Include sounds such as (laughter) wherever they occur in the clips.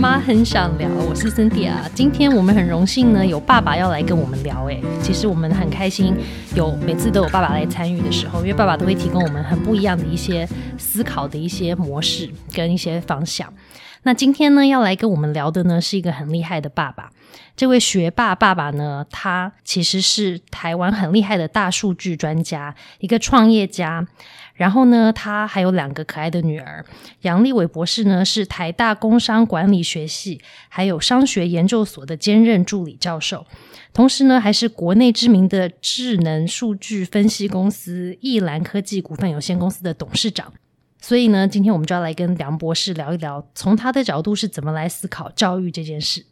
妈很想聊，我是森迪啊。今天我们很荣幸呢，有爸爸要来跟我们聊。哎，其实我们很开心，有每次都有爸爸来参与的时候，因为爸爸都会提供我们很不一样的一些思考的一些模式跟一些方向。那今天呢，要来跟我们聊的呢，是一个很厉害的爸爸。这位学霸爸爸呢，他其实是台湾很厉害的大数据专家，一个创业家。然后呢，他还有两个可爱的女儿。杨立伟博士呢，是台大工商管理学系还有商学研究所的兼任助理教授，同时呢，还是国内知名的智能数据分析公司易兰科技股份有限公司的董事长。所以呢，今天我们就要来跟梁博士聊一聊，从他的角度是怎么来思考教育这件事。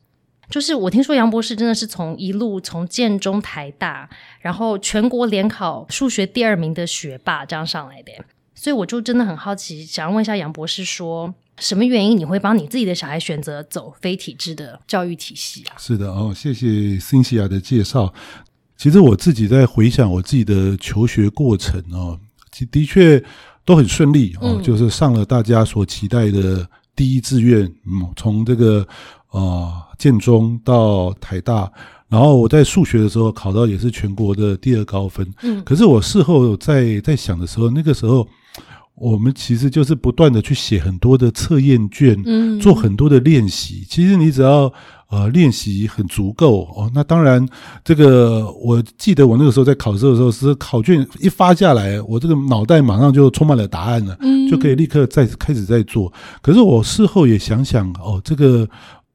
就是我听说杨博士真的是从一路从建中、台大，然后全国联考数学第二名的学霸这样上来的，所以我就真的很好奇，想要问一下杨博士，说什么原因你会帮你自己的小孩选择走非体制的教育体系啊？是的哦，谢谢辛西亚的介绍。其实我自己在回想我自己的求学过程哦，其的确。都很顺利哦，就是上了大家所期待的第一志愿，嗯，从这个啊建中到台大，然后我在数学的时候考到也是全国的第二高分，嗯，可是我事后在在想的时候，那个时候我们其实就是不断的去写很多的测验卷，嗯，做很多的练习，其实你只要。呃，练习很足够哦。那当然，这个我记得我那个时候在考试的时候，是考卷一发下来，我这个脑袋马上就充满了答案了，就可以立刻再开始在做。可是我事后也想想，哦，这个。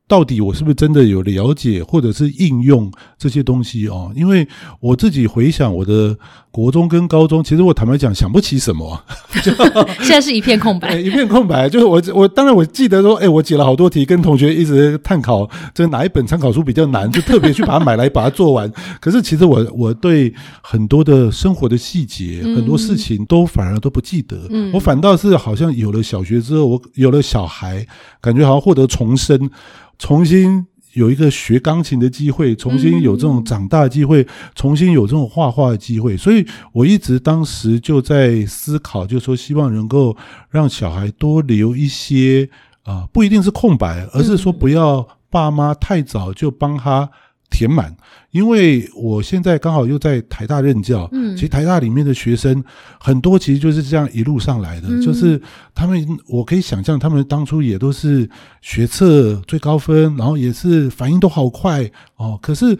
到底我是不是真的有了解或者是应用这些东西哦？因为我自己回想我的国中跟高中，其实我坦白讲想不起什么，(laughs) 现在是一片空白，(laughs) 一片空白。就是我我当然我记得说，哎，我解了好多题，跟同学一直探讨，这哪一本参考书比较难，就特别去把它买来把它做完。(laughs) 可是其实我我对很多的生活的细节，很多事情都反而都不记得。我反倒是好像有了小学之后，我有了小孩，感觉好像获得重生。重新有一个学钢琴的机会，重新有这种长大的机会，重新有这种画画的机会，所以我一直当时就在思考，就说希望能够让小孩多留一些啊，不一定是空白，而是说不要爸妈太早就帮他。填满，因为我现在刚好又在台大任教，嗯，其实台大里面的学生很多，其实就是这样一路上来的，就是他们，我可以想象，他们当初也都是学测最高分，然后也是反应都好快哦。可是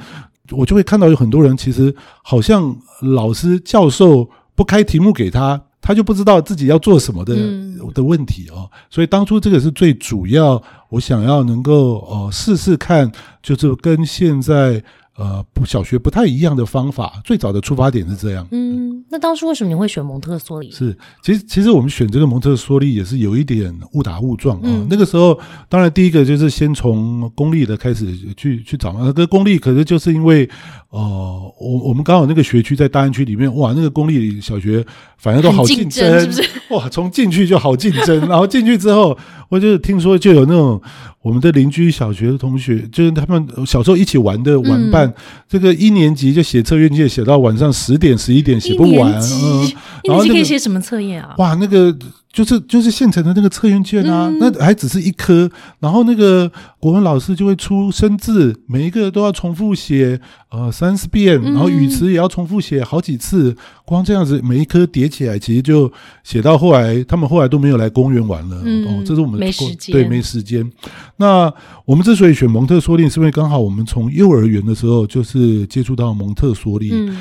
我就会看到有很多人，其实好像老师教授不开题目给他。他就不知道自己要做什么的的问题哦，所以当初这个是最主要，我想要能够呃试试看，就是跟现在。呃，小学不太一样的方法，最早的出发点是这样。嗯，那当初为什么你会选蒙特梭利？是，其实其实我们选这个蒙特梭利也是有一点误打误撞啊。那个时候，当然第一个就是先从公立的开始去去找嘛。那个公立可是就是因为，呃，我我们刚好那个学区在大安区里面，哇，那个公立小学反正都好竞争，是不是？哇，从进去就好竞争，然后进去之后，我就听说就有那种。我们的邻居小学的同学，就是他们小时候一起玩的玩伴，这个一年级就写测验卷，写到晚上十点十一点写不完，嗯，然后可以写什么测验啊？哇，那个。就是就是现成的那个测验卷啊，那还只是一科，然后那个国文老师就会出生字，每一个都要重复写呃三四遍，然后语词也要重复写好几次，光这样子每一科叠起来，其实就写到后来，他们后来都没有来公园玩了。哦，这是我们没时间，对，没时间。那我们之所以选蒙特梭利，是因为刚好我们从幼儿园的时候就是接触到蒙特梭利。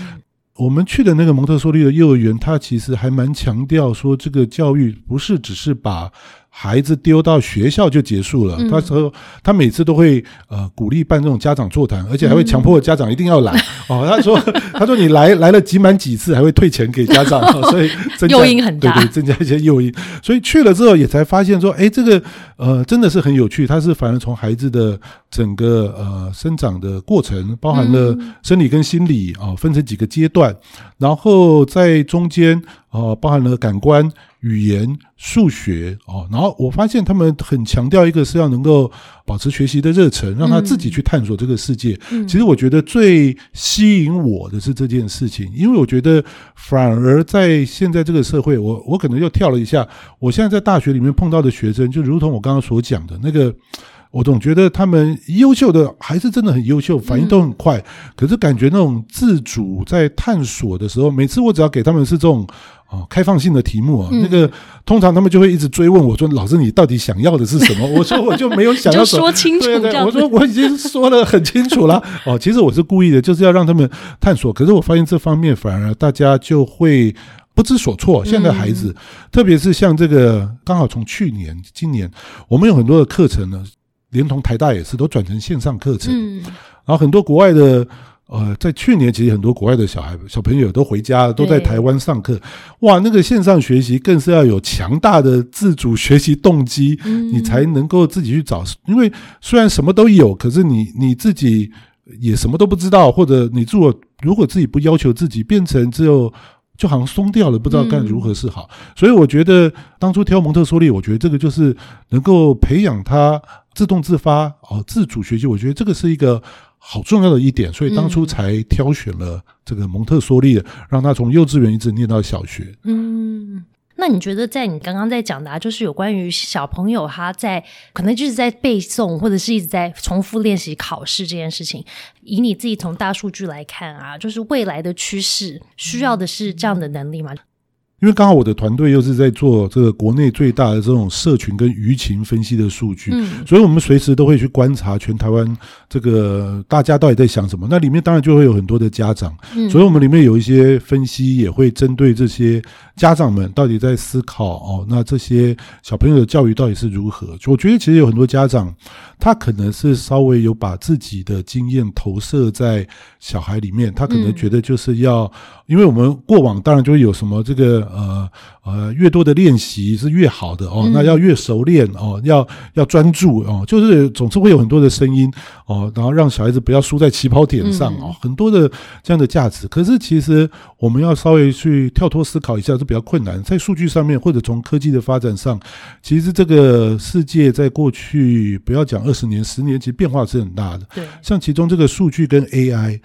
我们去的那个蒙特梭利的幼儿园，他其实还蛮强调说，这个教育不是只是把。孩子丢到学校就结束了。他说他每次都会呃鼓励办这种家长座谈，而且还会强迫家长一定要来 (laughs) 哦。他说他说你来来了挤满几次还会退钱给家长，(laughs) 所以诱因很大，对对，增加一些诱因。所以去了之后也才发现说，哎，这个呃真的是很有趣。他是反而从孩子的整个呃生长的过程，包含了生理跟心理啊，分成几个阶段，然后在中间啊包含了感官。语言、数学哦，然后我发现他们很强调一个是要能够保持学习的热忱，让他自己去探索这个世界。其实我觉得最吸引我的是这件事情，因为我觉得反而在现在这个社会，我我可能又跳了一下。我现在在大学里面碰到的学生，就如同我刚刚所讲的那个，我总觉得他们优秀的还是真的很优秀，反应都很快。可是感觉那种自主在探索的时候，每次我只要给他们是这种哦开放性的题目啊，那个通常他们就会一直追问我说：“老师，你到底想要的是什么？”我说：“我就没有想要说清楚。”对对，我说我已经说的很清楚了。哦，其实我是故意的，就是要让他们探索。可是我发现这方面反而大家就会。不知所措。现在孩子，特别是像这个，刚好从去年、今年，我们有很多的课程呢，连同台大也是都转成线上课程。嗯，然后很多国外的，呃，在去年其实很多国外的小孩小朋友都回家，都在台湾上课。哇，那个线上学习更是要有强大的自主学习动机，你才能够自己去找。因为虽然什么都有，可是你你自己也什么都不知道，或者你做如果自己不要求自己，变成只有。就好像松掉了，不知道该如何是好。所以我觉得当初挑蒙特梭利，我觉得这个就是能够培养他自动自发哦，自主学习。我觉得这个是一个好重要的一点，所以当初才挑选了这个蒙特梭利，让他从幼稚园一直念到小学。嗯。那你觉得，在你刚刚在讲的，就是有关于小朋友他在可能就是在背诵，或者是一直在重复练习考试这件事情，以你自己从大数据来看啊，就是未来的趋势需要的是这样的能力吗？因为刚好我的团队又是在做这个国内最大的这种社群跟舆情分析的数据，所以我们随时都会去观察全台湾这个大家到底在想什么。那里面当然就会有很多的家长，所以我们里面有一些分析也会针对这些家长们到底在思考哦，那这些小朋友的教育到底是如何？我觉得其实有很多家长他可能是稍微有把自己的经验投射在小孩里面，他可能觉得就是要，因为我们过往当然就会有什么这个。呃呃，越多的练习是越好的哦，那要越熟练哦，要要专注哦，就是总是会有很多的声音哦，然后让小孩子不要输在起跑点上哦，很多的这样的价值。可是其实我们要稍微去跳脱思考一下，是比较困难。在数据上面，或者从科技的发展上，其实这个世界在过去不要讲二十年、十年，其实变化是很大的。对，像其中这个数据跟 AI，AI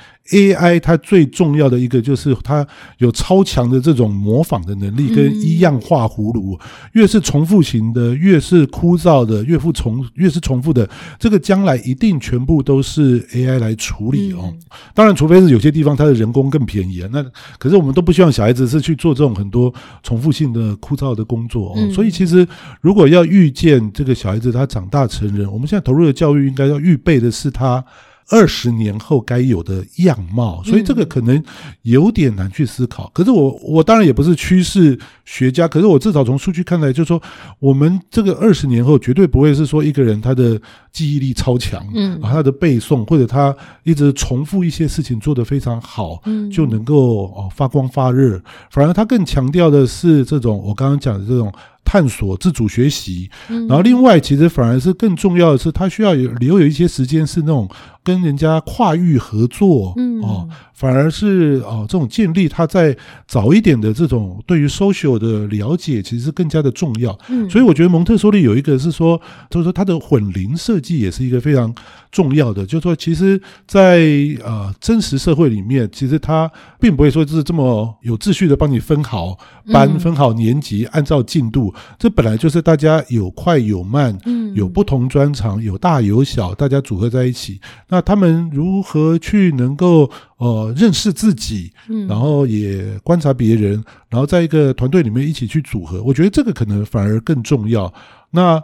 它最重要的一个就是它有超强的这种模仿。的能力跟一样画葫芦，越是重复型的，越是枯燥的，越复重越是重复的，这个将来一定全部都是 AI 来处理哦。当然，除非是有些地方它的人工更便宜啊。那可是我们都不希望小孩子是去做这种很多重复性的枯燥的工作哦。所以其实如果要预见这个小孩子他长大成人，我们现在投入的教育应该要预备的是他。二十年后该有的样貌，所以这个可能有点难去思考。可是我我当然也不是趋势学家，可是我至少从数据看来，就是说我们这个二十年后绝对不会是说一个人他的记忆力超强，嗯，他的背诵或者他一直重复一些事情做得非常好，嗯，就能够哦发光发热。反而他更强调的是这种我刚刚讲的这种。探索自主学习，然后另外其实反而是更重要的是，他需要有留有一些时间是那种跟人家跨域合作，嗯哦，反而是哦这种建立他在早一点的这种对于 social 的了解，其实是更加的重要。嗯，所以我觉得蒙特梭利有一个是说，就是说他的混龄设计也是一个非常重要的，就是说其实，在呃真实社会里面，其实他并不会说就是这么有秩序的帮你分好班、分好年级，按照进度。这本来就是大家有快有慢，嗯，有不同专长，有大有小，大家组合在一起。那他们如何去能够呃认识自己，嗯，然后也观察别人，然后在一个团队里面一起去组合？我觉得这个可能反而更重要。那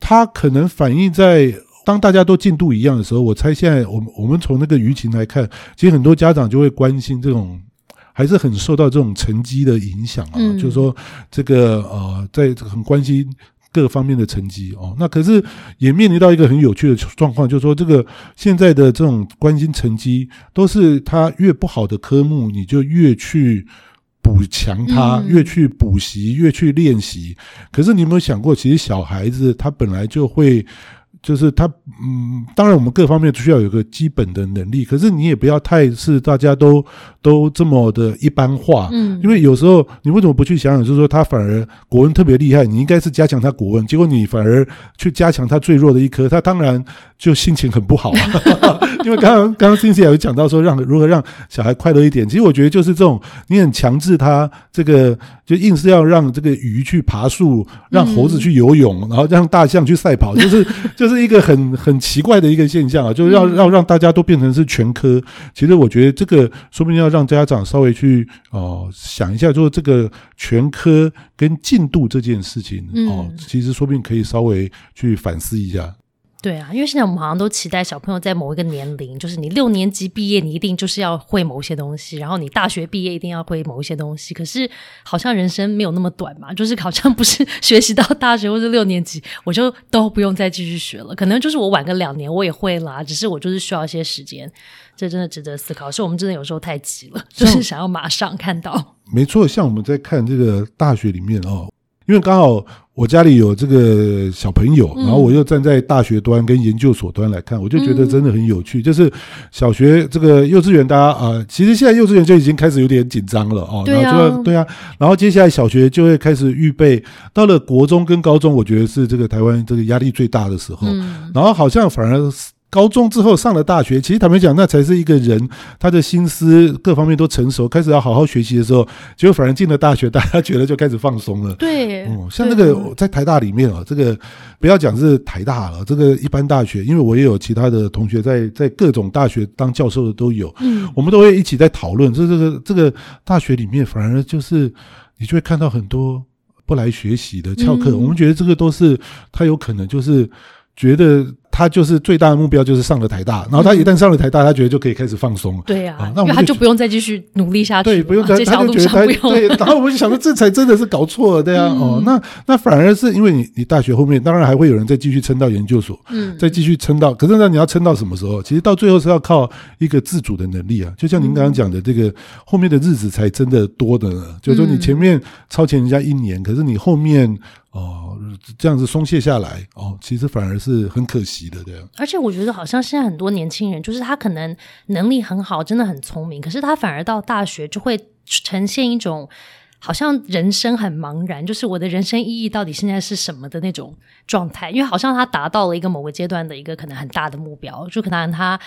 它可能反映在当大家都进度一样的时候，我猜现在我们我们从那个舆情来看，其实很多家长就会关心这种。还是很受到这种成绩的影响啊，就是说这个呃，在很关心各方面的成绩哦。那可是也面临到一个很有趣的状况，就是说这个现在的这种关心成绩，都是他越不好的科目，你就越去补强他，越去补习，越去练习。可是你有没有想过，其实小孩子他本来就会。就是他，嗯，当然我们各方面需要有个基本的能力，可是你也不要太是大家都都这么的一般化，嗯，因为有时候你为什么不去想想，就是说他反而国文特别厉害，你应该是加强他国文，结果你反而去加强他最弱的一科，他当然就心情很不好，(laughs) 因为刚刚刚刚 Cindy 有讲到说让如何让小孩快乐一点，其实我觉得就是这种你很强制他这个就硬是要让这个鱼去爬树，让猴子去游泳，然后让大象去赛跑，就是就是一个很很奇怪的一个现象啊，就是要要让大家都变成是全科。其实我觉得这个说不定要让家长稍微去哦想一下，说这个全科跟进度这件事情哦，其实说不定可以稍微去反思一下。对啊，因为现在我们好像都期待小朋友在某一个年龄，就是你六年级毕业，你一定就是要会某些东西，然后你大学毕业一定要会某一些东西。可是好像人生没有那么短嘛，就是好像不是 (laughs) 学习到大学或者六年级，我就都不用再继续学了。可能就是我晚个两年我也会啦，只是我就是需要一些时间。这真的值得思考，是我们真的有时候太急了，就是想要马上看到。没错，像我们在看这个大学里面哦。因为刚好我家里有这个小朋友，然后我又站在大学端跟研究所端来看，我就觉得真的很有趣。就是小学这个幼稚园，大家啊，其实现在幼稚园就已经开始有点紧张了哦。对啊，对啊。然后接下来小学就会开始预备，到了国中跟高中，我觉得是这个台湾这个压力最大的时候。然后好像反而。高中之后上了大学，其实坦白讲，那才是一个人他的心思各方面都成熟，开始要好好学习的时候，结果反而进了大学，大家觉得就开始放松了。对，哦，像那个在台大里面啊，这个不要讲是台大了，这个一般大学，因为我也有其他的同学在在各种大学当教授的都有，嗯，我们都会一起在讨论，这这个这个大学里面反而就是你就会看到很多不来学习的翘课，我们觉得这个都是他有可能就是觉得。他就是最大的目标，就是上了台大。然后他一旦上了台大，他觉得就可以开始放松了。对呀，因为他就不用再继续努力下去。对，不用再，他就觉得对。然后我就想说，这才真的是搞错了，对呀。哦，那那反而是因为你，你大学后面当然还会有人再继续撑到研究所，嗯，再继续撑到。可是那你要撑到什么时候？其实到最后是要靠一个自主的能力啊。就像您刚刚讲的，这个后面的日子才真的多的呢。就是说，你前面超前人家一年，可是你后面。哦，这样子松懈下来哦，其实反而是很可惜而且我觉得好像现在很多年轻人，就是他可能能力很好，真的很聪明，可是他反而到大学就会呈现一种好像人生很茫然，就是我的人生意义到底现在是什么的那种状态。因为好像他达到了一个某个阶段的一个可能很大的目标，就可能他。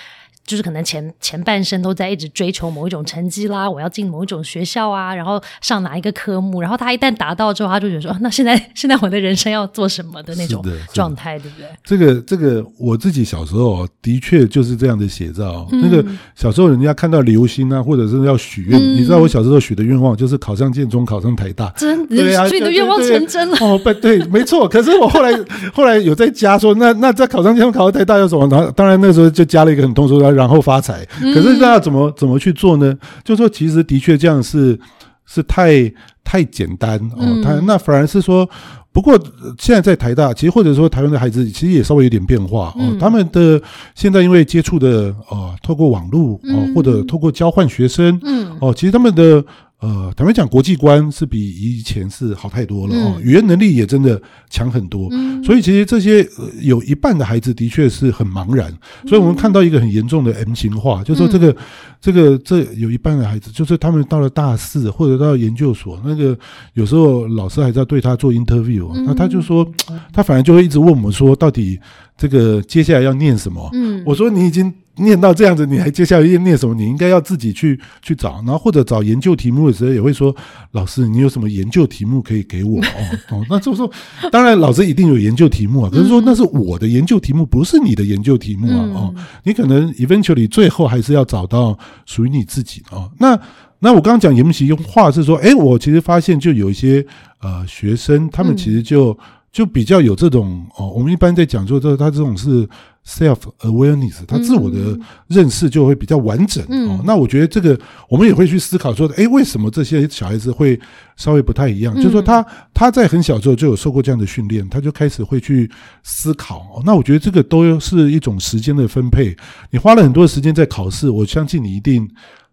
就是可能前前半生都在一直追求某一种成绩啦，我要进某一种学校啊，然后上哪一个科目，然后他一旦达到之后，他就觉得说，那现在 (laughs) 现在我的人生要做什么的那种状态，对不对？这个这个我自己小时候的确就是这样的写照。那个小时候人家看到流星啊，或者是要许愿，你知道我小时候许的愿望就是考上建中，考上台大，真对啊，所以你的愿望成真了。哦，不对，没错。可是我后来后来有在加说，那那在考上建中，考上台大要什么？然后当然那时候就加了一个很通俗的。然后发财，可是大家怎么怎么去做呢？就说其实的确这样是是太太简单哦，他那反而是说，不过现在在台大，其实或者说台湾的孩子其实也稍微有点变化哦，他们的现在因为接触的哦，透过网络哦，或者透过交换学生，嗯。哦，其实他们的。呃，坦白讲，国际观是比以前是好太多了哦，语言能力也真的强很多。所以其实这些有一半的孩子的确是很茫然，所以我们看到一个很严重的 M 型化，就是说这个这个这有一半的孩子，就是他们到了大四或者到研究所，那个有时候老师还在对他做 interview，那他就说他反而就会一直问我们说，到底这个接下来要念什么？嗯，我说你已经。念到这样子，你还接下来要念什么？你应该要自己去去找，然后或者找研究题目的时候，也会说老师，你有什么研究题目可以给我？(laughs) 哦哦，那就是说，当然老师一定有研究题目啊，可是说那是我的研究题目，不是你的研究题目啊。哦，你可能 eventually 最后还是要找到属于你自己的。哦，那那我刚刚讲研习用话是说，哎，我其实发现就有一些呃学生，他们其实就就比较有这种哦，我们一般在讲说这他这种是。self awareness，他自我的认识就会比较完整哦。那我觉得这个我们也会去思考说，哎，为什么这些小孩子会稍微不太一样？就是说他他在很小时候就有受过这样的训练，他就开始会去思考。那我觉得这个都是一种时间的分配。你花了很多时间在考试，我相信你一定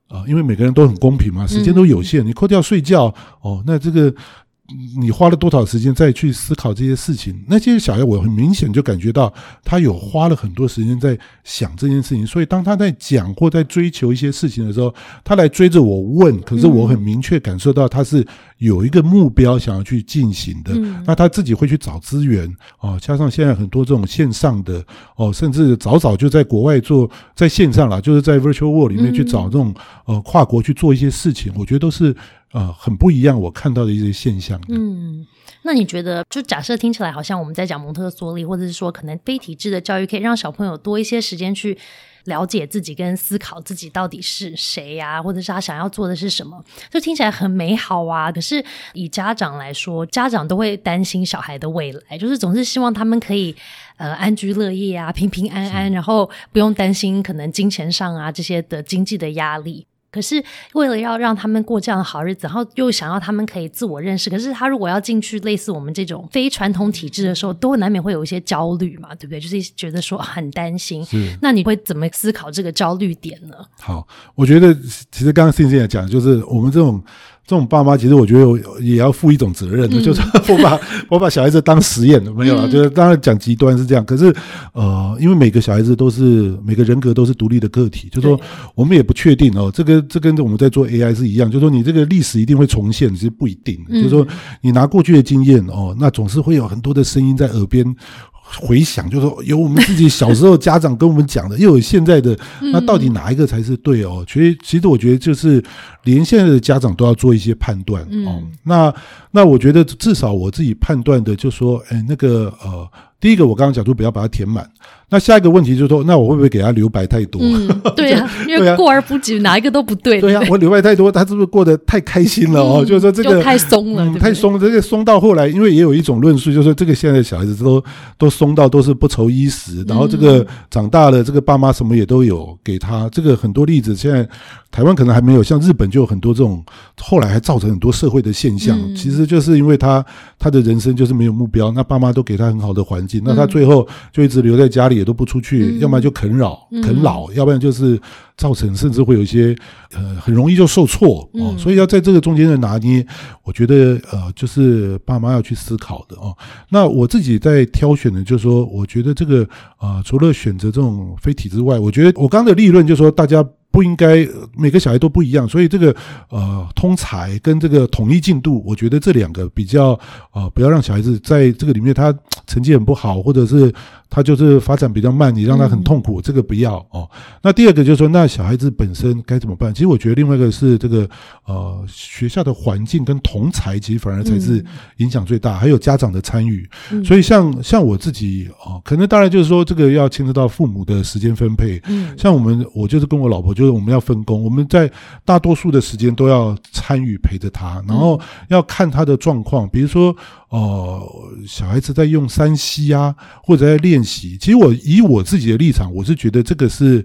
啊，因为每个人都很公平嘛，时间都有限。你扣掉睡觉哦，那这个。你花了多少时间再去思考这些事情？那些小孩，我很明显就感觉到他有花了很多时间在想这件事情。所以当他在讲或在追求一些事情的时候，他来追着我问，可是我很明确感受到他是有一个目标想要去进行的。那他自己会去找资源哦，加上现在很多这种线上的哦，甚至早早就在国外做在线上了，就是在 Virtual World 里面去找这种呃跨国去做一些事情，我觉得都是。呃，很不一样，我看到的一些现象。嗯，那你觉得，就假设听起来好像我们在讲蒙特梭利，或者是说，可能非体制的教育可以让小朋友多一些时间去了解自己，跟思考自己到底是谁呀，或者是他想要做的是什么，就听起来很美好啊。可是以家长来说，家长都会担心小孩的未来，就是总是希望他们可以呃安居乐业啊，平平安安，然后不用担心可能金钱上啊这些的经济的压力。可是为了要让他们过这样的好日子，然后又想要他们可以自我认识，可是他如果要进去类似我们这种非传统体制的时候，都难免会有一些焦虑嘛，对不对？就是觉得说很担心。那你会怎么思考这个焦虑点呢？好，我觉得其实刚刚信信也讲，就是我们这种。这种爸妈其实我觉得也要负一种责任，就是 (laughs) 我把我把小孩子当实验没有啊，就是当然讲极端是这样，可是呃，因为每个小孩子都是每个人格都是独立的个体，就说我们也不确定哦，这个这跟我们在做 AI 是一样，就说你这个历史一定会重现，其实不一定，就是说你拿过去的经验哦，那总是会有很多的声音在耳边。回想，就说有我们自己小时候家长跟我们讲的，又有现在的，(laughs) 那到底哪一个才是对哦？其实，其实我觉得就是连现在的家长都要做一些判断哦。那那我觉得至少我自己判断的，就说，哎，那个呃。第一个，我刚刚讲说不要把它填满。那下一个问题就是说，那我会不会给他留白太多？(laughs) 对呀，因为过而不及，哪一个都不对。对呀，我留白太多，他是不是过得太开心了哦？就是说这个太松了，太松了。这个松到后来，因为也有一种论述，就是说这个现在的小孩子都都松到都是不愁衣食，然后这个长大了，这个爸妈什么也都有给他。这个很多例子，现在台湾可能还没有，像日本就有很多这种，后来还造成很多社会的现象。其实就是因为他他的人生就是没有目标，那爸妈都给他很好的环境。那他最后就一直留在家里，也都不出去，要么就啃老，啃老，要不然就是造成甚至会有一些呃，很容易就受挫哦。所以要在这个中间的拿捏，我觉得呃，就是爸妈要去思考的哦。那我自己在挑选的，就是说，我觉得这个啊，除了选择这种非体之外，我觉得我刚刚的立论就是说，大家。不应该每个小孩都不一样，所以这个呃通才跟这个统一进度，我觉得这两个比较呃不要让小孩子在这个里面他成绩很不好，或者是他就是发展比较慢，你让他很痛苦，这个不要哦。那第二个就是说，那小孩子本身该怎么办？其实我觉得另外一个是这个呃学校的环境跟同才，其实反而才是影响最大，还有家长的参与。所以像像我自己哦，可能当然就是说这个要牵扯到父母的时间分配。嗯，像我们我就是跟我老婆就。是我们要分工，我们在大多数的时间都要参与陪着他，然后要看他的状况。比如说，呃，小孩子在用三 C 啊，或者在练习。其实我以我自己的立场，我是觉得这个是。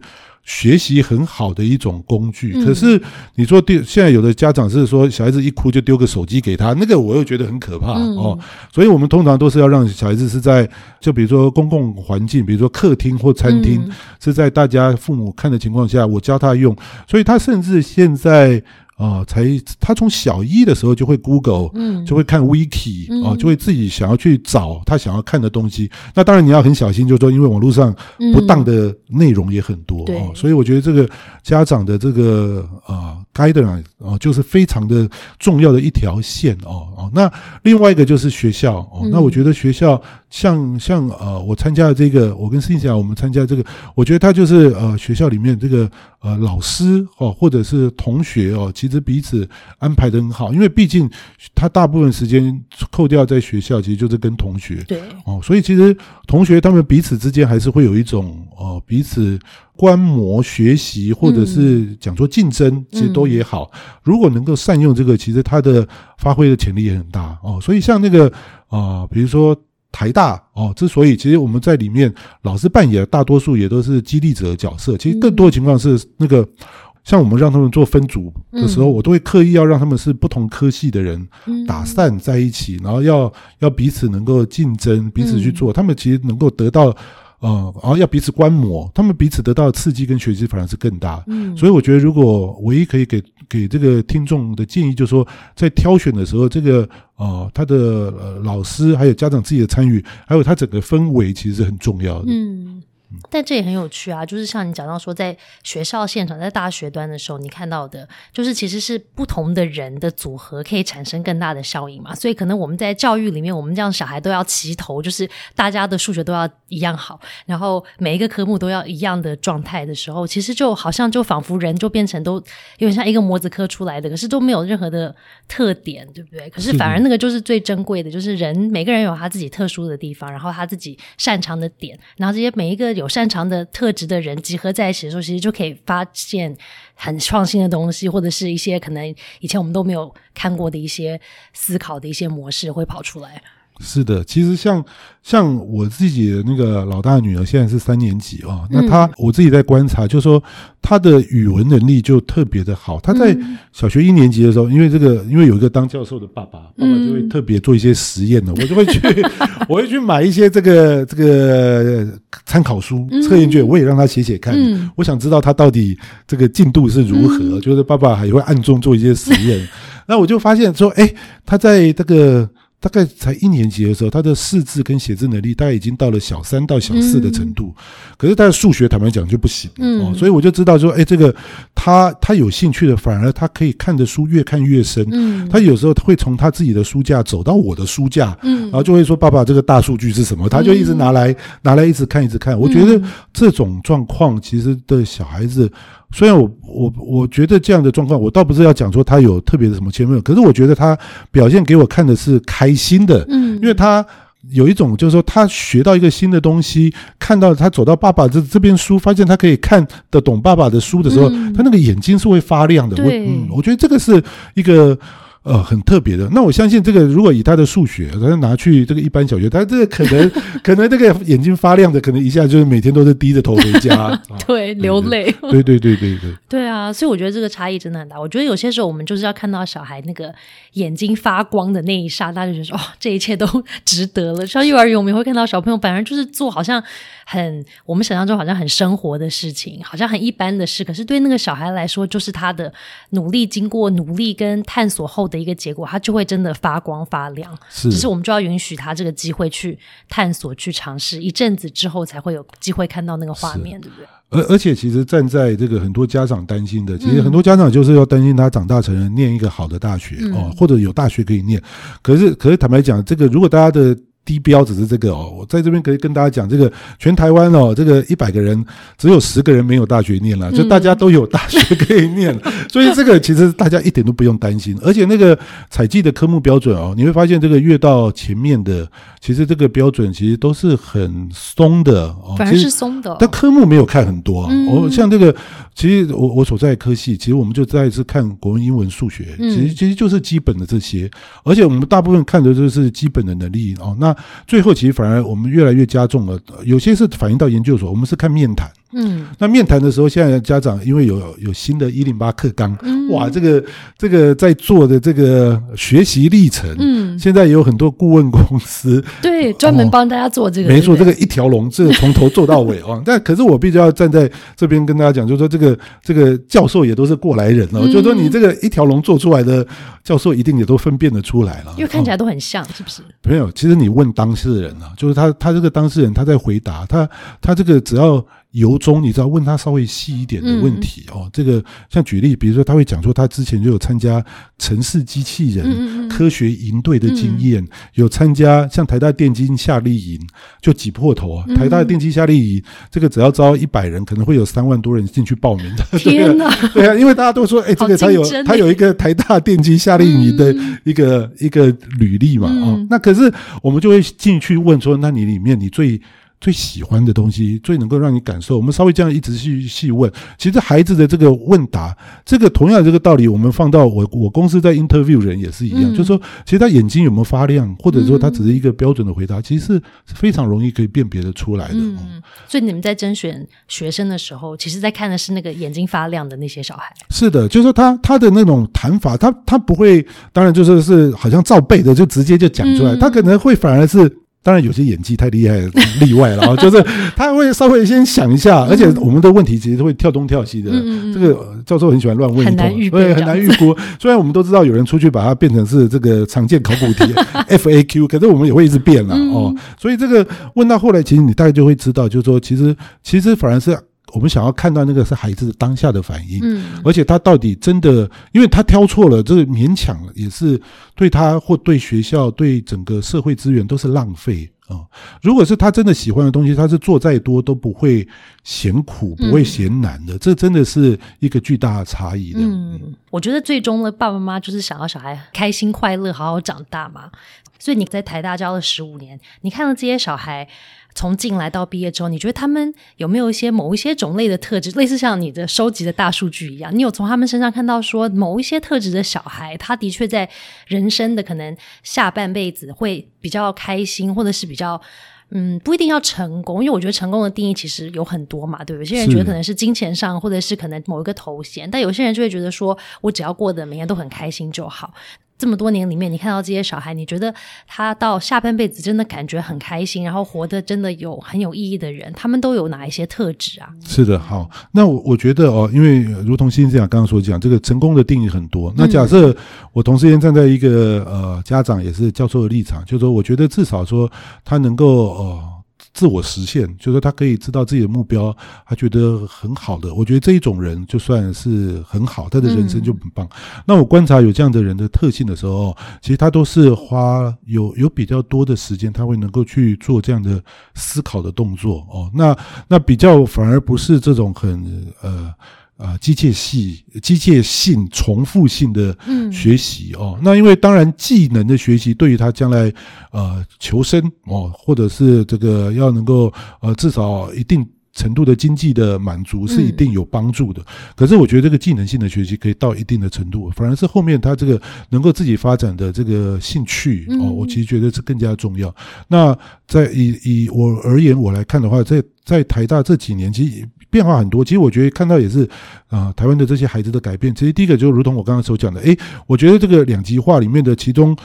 学习很好的一种工具，可是你说丢，现在有的家长是说小孩子一哭就丢个手机给他，那个我又觉得很可怕哦。所以我们通常都是要让小孩子是在，就比如说公共环境，比如说客厅或餐厅，是在大家父母看的情况下，我教他用。所以他甚至现在。啊，才他从小一的时候就会 Google，嗯，就会看 Wiki，啊，就会自己想要去找他想要看的东西。那当然你要很小心，就是说，因为网络上不当的内容也很多，哦，所以我觉得这个家长的这个啊 guideline 啊，就是非常的重要的一条线哦哦。那另外一个就是学校哦，那我觉得学校像像呃，我参加的这个，我跟思佳我们参加这个，我觉得他就是呃学校里面这个呃老师哦，或者是同学哦，其实彼此安排的很好，因为毕竟他大部分时间扣掉在学校，其实就是跟同学对哦，所以其实同学他们彼此之间还是会有一种哦彼此观摩学习，或者是讲说竞争，其实都也好。如果能够善用这个，其实他的发挥的潜力也很大哦。所以像那个啊，比如说台大哦，之所以其实我们在里面老师扮演大多数也都是激励者的角色，其实更多的情况是那个。像我们让他们做分组的时候，我都会刻意要让他们是不同科系的人打散在一起，然后要要彼此能够竞争，彼此去做，他们其实能够得到呃，然后要彼此观摩，他们彼此得到的刺激跟学习反而是更大。嗯，所以我觉得，如果唯一可以给给这个听众的建议，就是说，在挑选的时候，这个呃，他的呃老师还有家长自己的参与，还有他整个氛围，其实是很重要的。嗯。但这也很有趣啊，就是像你讲到说，在学校现场，在大学端的时候，你看到的，就是其实是不同的人的组合可以产生更大的效应嘛。所以可能我们在教育里面，我们这样小孩都要齐头，就是大家的数学都要一样好，然后每一个科目都要一样的状态的时候，其实就好像就仿佛人就变成都有点像一个模子刻出来的，可是都没有任何的特点，对不对？可是反而那个就是最珍贵的，就是人每个人有他自己特殊的地方，然后他自己擅长的点，然后这些每一个。有擅长的特质的人集合在一起的时候，其实就可以发现很创新的东西，或者是一些可能以前我们都没有看过的一些思考的一些模式会跑出来。是的，其实像像我自己的那个老大女儿，现在是三年级啊。那她我自己在观察，就说她的语文能力就特别的好。她在小学一年级的时候，因为这个，因为有一个当教授的爸爸，爸爸就会特别做一些实验的，我就会去，(laughs) 我会去买一些这个这个参考书、测验卷，我也让他写写看。我想知道他到底这个进度是如何。就是爸爸还会暗中做一些实验，(laughs) 那我就发现说，哎，他在这个。大概才一年级的时候，他的识字跟写字能力大概已经到了小三到小四的程度，可是他的数学坦白讲就不行哦，所以我就知道说，哎，这个他他有兴趣的，反而他可以看的书越看越深。嗯，他有时候会从他自己的书架走到我的书架，嗯，然后就会说：“爸爸，这个大数据是什么？”他就一直拿来拿来一直看一直看。我觉得这种状况其实对小孩子。虽然我我我觉得这样的状况，我倒不是要讲说他有特别的什么前面，可是我觉得他表现给我看的是开心的，嗯，因为他有一种就是说他学到一个新的东西，看到他走到爸爸这这边书，发现他可以看得懂爸爸的书的时候，他那个眼睛是会发亮的。对，嗯，我觉得这个是一个。呃，很特别的。那我相信这个，如果以他的数学，他拿去这个一般小学，他这个可能 (laughs) 可能这个眼睛发亮的，可能一下就是每天都是低着头回家，(laughs) 对，流泪。对对对对对。对啊，所以我觉得这个差异真的很大。我觉得有些时候我们就是要看到小孩那个眼睛发光的那一刹那，就觉得哦，这一切都值得了。像幼儿园，我们会看到小朋友反而就是做好像很我们想象中好像很生活的事情，好像很一般的事，可是对那个小孩来说，就是他的努力经过努力跟探索后的。一个结果，它就会真的发光发亮。是，只是我们就要允许他这个机会去探索、去尝试一阵子之后，才会有机会看到那个画面，对不对？而而且，其实站在这个很多家长担心的，其实很多家长就是要担心他长大成人，念一个好的大学哦，或者有大学可以念。可是，可是坦白讲，这个如果大家的。低标只是这个哦，我在这边可以跟大家讲，这个全台湾哦，这个一百个人只有十个人没有大学念了，就大家都有大学可以念，(laughs) 所以这个其实大家一点都不用担心。而且那个采集的科目标准哦，你会发现这个越到前面的，其实这个标准其实都是很松的哦，反而是松的。但科目没有看很多，我像这个，其实我我所在科系，其实我们就再一次看国文、英文、数学，其实其实就是基本的这些，而且我们大部分看的就是基本的能力哦，那。最后，其实反而我们越来越加重了。有些是反映到研究所，我们是看面谈。嗯，那面谈的时候，现在家长因为有有新的“一零八课纲”，哇，这个这个在做的这个学习历程，嗯，现在也有很多顾问公司，对，专门帮大家做这个。没错，这个一条龙，这个从头做到尾哦。但可是我必须要站在这边跟大家讲，就是说这个这个教授也都是过来人哦，就是说你这个一条龙做出来的教授，一定也都分辨得出来了，因为看起来都很像，是不是？没有，其实你问当事人啊，就是他他这个当事人他在回答他他这个只要。由衷，你知道问他稍微细一点的问题哦。这个像举例，比如说他会讲说，他之前就有参加城市机器人科学营队的经验，有参加像台大电机夏令营，就挤破头啊。台大电机夏令营这个只要招一百人，可能会有三万多人进去报名的。(laughs) 天哪！对啊，因为大家都说，哎，这个他有他有一个台大电机夏令营的一个一个履历嘛哦。那可是我们就会进去问说，那你里面你最。最喜欢的东西，最能够让你感受。我们稍微这样一直去细问，其实孩子的这个问答，这个同样这个道理，我们放到我我公司在 interview 人也是一样，就是说，其实他眼睛有没有发亮，或者说他只是一个标准的回答，其实是非常容易可以辨别的出来的。嗯，所以你们在甄选学生的时候，其实在看的是那个眼睛发亮的那些小孩。是的，就是说他他的那种谈法，他他不会，当然就是是好像照背的就直接就讲出来，他可能会反而是。当然有些演技太厉害，例外了啊，就是他会稍微先想一下，而且我们的问题其实会跳东跳西的。嗯这个教授很喜欢乱问一通，对，很难预估。虽然我们都知道有人出去把它变成是这个常见考古题 (laughs) FAQ，可是我们也会一直变了哦。所以这个问到后来，其实你大概就会知道，就是说，其实其实反而是。我们想要看到那个是孩子当下的反应，嗯，而且他到底真的，因为他挑错了，这个勉强也是对他或对学校、对整个社会资源都是浪费啊。如果是他真的喜欢的东西，他是做再多都不会嫌苦，不会嫌难的。这真的是一个巨大的差异的。嗯，我觉得最终呢，爸爸妈妈就是想要小孩开心快乐，好好长大嘛。所以你在台大教了十五年，你看到这些小孩。从进来到毕业之后，你觉得他们有没有一些某一些种类的特质，类似像你的收集的大数据一样？你有从他们身上看到说某一些特质的小孩，他的确在人生的可能下半辈子会比较开心，或者是比较嗯不一定要成功，因为我觉得成功的定义其实有很多嘛，对不对？有些人觉得可能是金钱上，或者是可能某一个头衔，但有些人就会觉得说我只要过得每天都很开心就好。这么多年里面，你看到这些小孩，你觉得他到下半辈子真的感觉很开心，然后活得真的有很有意义的人，他们都有哪一些特质啊？是的，好，那我我觉得哦，因为如同新这样刚刚所讲，这个成功的定义很多。那假设我同时间站在一个呃家长也是教授的立场，就是说，我觉得至少说他能够呃。自我实现，就是说他可以知道自己的目标，他觉得很好的。我觉得这一种人就算是很好，他的人生就很棒。那我观察有这样的人的特性的时候，其实他都是花有有比较多的时间，他会能够去做这样的思考的动作哦。那那比较反而不是这种很呃。啊，机械系、机械性、重复性的学习哦，那因为当然技能的学习对于他将来呃求生哦，或者是这个要能够呃至少一定程度的经济的满足是一定有帮助的。可是我觉得这个技能性的学习可以到一定的程度，反而是后面他这个能够自己发展的这个兴趣哦，我其实觉得是更加重要。那在以以我而言我来看的话，在在台大这几年其实。变化很多，其实我觉得看到也是啊，台湾的这些孩子的改变。其实第一个就如同我刚刚所讲的，诶，我觉得这个两极化里面的其中，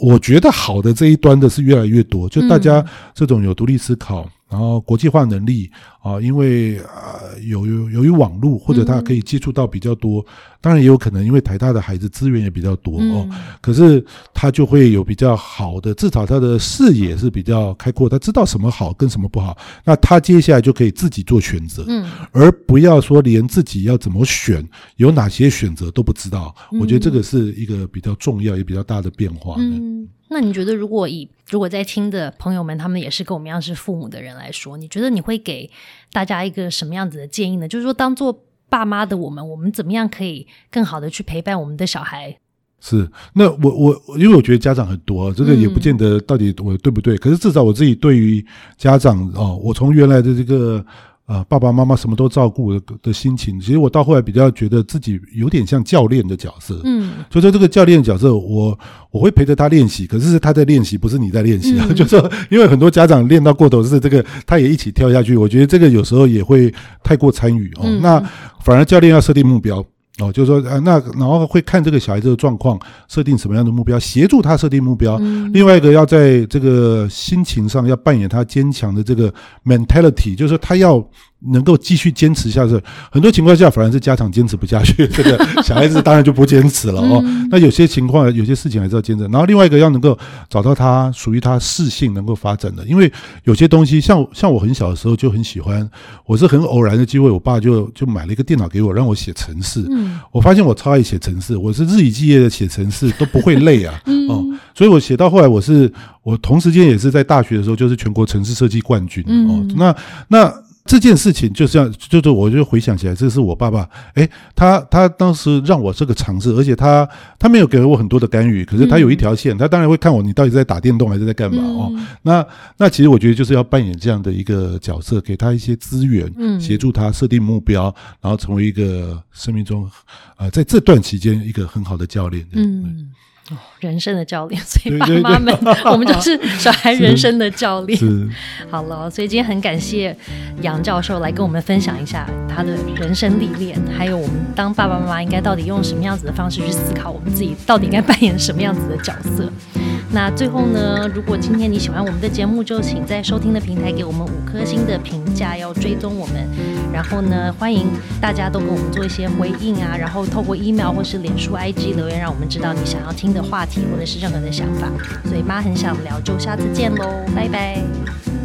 我觉得好的这一端的是越来越多，就大家这种有独立思考。然后国际化能力啊，因为啊有有由于网络或者他可以接触到比较多，当然也有可能因为台大的孩子资源也比较多哦，可是他就会有比较好的，至少他的视野是比较开阔，他知道什么好跟什么不好，那他接下来就可以自己做选择，嗯，而不要说连自己要怎么选，有哪些选择都不知道。我觉得这个是一个比较重要也比较大的变化。嗯，那你觉得如果以如果在听的朋友们，他们也是跟我们一样是父母的人来说，你觉得你会给大家一个什么样子的建议呢？就是说，当做爸妈的我们，我们怎么样可以更好的去陪伴我们的小孩？是，那我我因为我觉得家长很多，这个也不见得到底我对不对。可是至少我自己对于家长哦，我从原来的这个。啊，爸爸妈妈什么都照顾的的心情，其实我到后来比较觉得自己有点像教练的角色，嗯，就说这个教练角色，我我会陪着他练习，可是是他在练习，不是你在练习啊。(laughs) 就说因为很多家长练到过头是这个，他也一起跳下去，我觉得这个有时候也会太过参与哦。那反而教练要设定目标。哦，就是说，呃，那然后会看这个小孩子的状况，设定什么样的目标，协助他设定目标。另外一个要在这个心情上要扮演他坚强的这个 mentality，就是说他要。能够继续坚持下去，很多情况下反而是家长坚持不下去，(laughs) 这个小孩子当然就不坚持了哦。那有些情况，有些事情还是要坚持。然后另外一个要能够找到他属于他适性能够发展的，因为有些东西像像我很小的时候就很喜欢，我是很偶然的机会，我爸就就买了一个电脑给我，让我写程式。嗯，我发现我超爱写程式，我是日以继夜的写程式，都不会累啊。(laughs) 哦，所以我写到后来，我是我同时间也是在大学的时候就是全国城市设计冠军哦。那那。这件事情就像，就是我就回想起来，这是我爸爸，哎，他他当时让我这个尝试，而且他他没有给我很多的干预，可是他有一条线，他当然会看我，你到底在打电动还是在干嘛哦？那那其实我觉得就是要扮演这样的一个角色，给他一些资源，协助他设定目标，然后成为一个生命中，呃，在这段期间一个很好的教练。嗯。人生的教练，所以爸妈们，(laughs) 我们就是小孩人生的教练。(laughs) 好了，所以今天很感谢杨教授来跟我们分享一下他的人生历练，还有我们当爸爸妈妈应该到底用什么样子的方式去思考，我们自己到底应该扮演什么样子的角色。那最后呢，如果今天你喜欢我们的节目，就请在收听的平台给我们五颗星的评价，要追踪我们。然后呢，欢迎大家都给我们做一些回应啊，然后透过 email 或是脸书 IG 留言，让我们知道你想要听的话题或者是任何的想法。所以妈很想聊，就下次见喽，拜拜。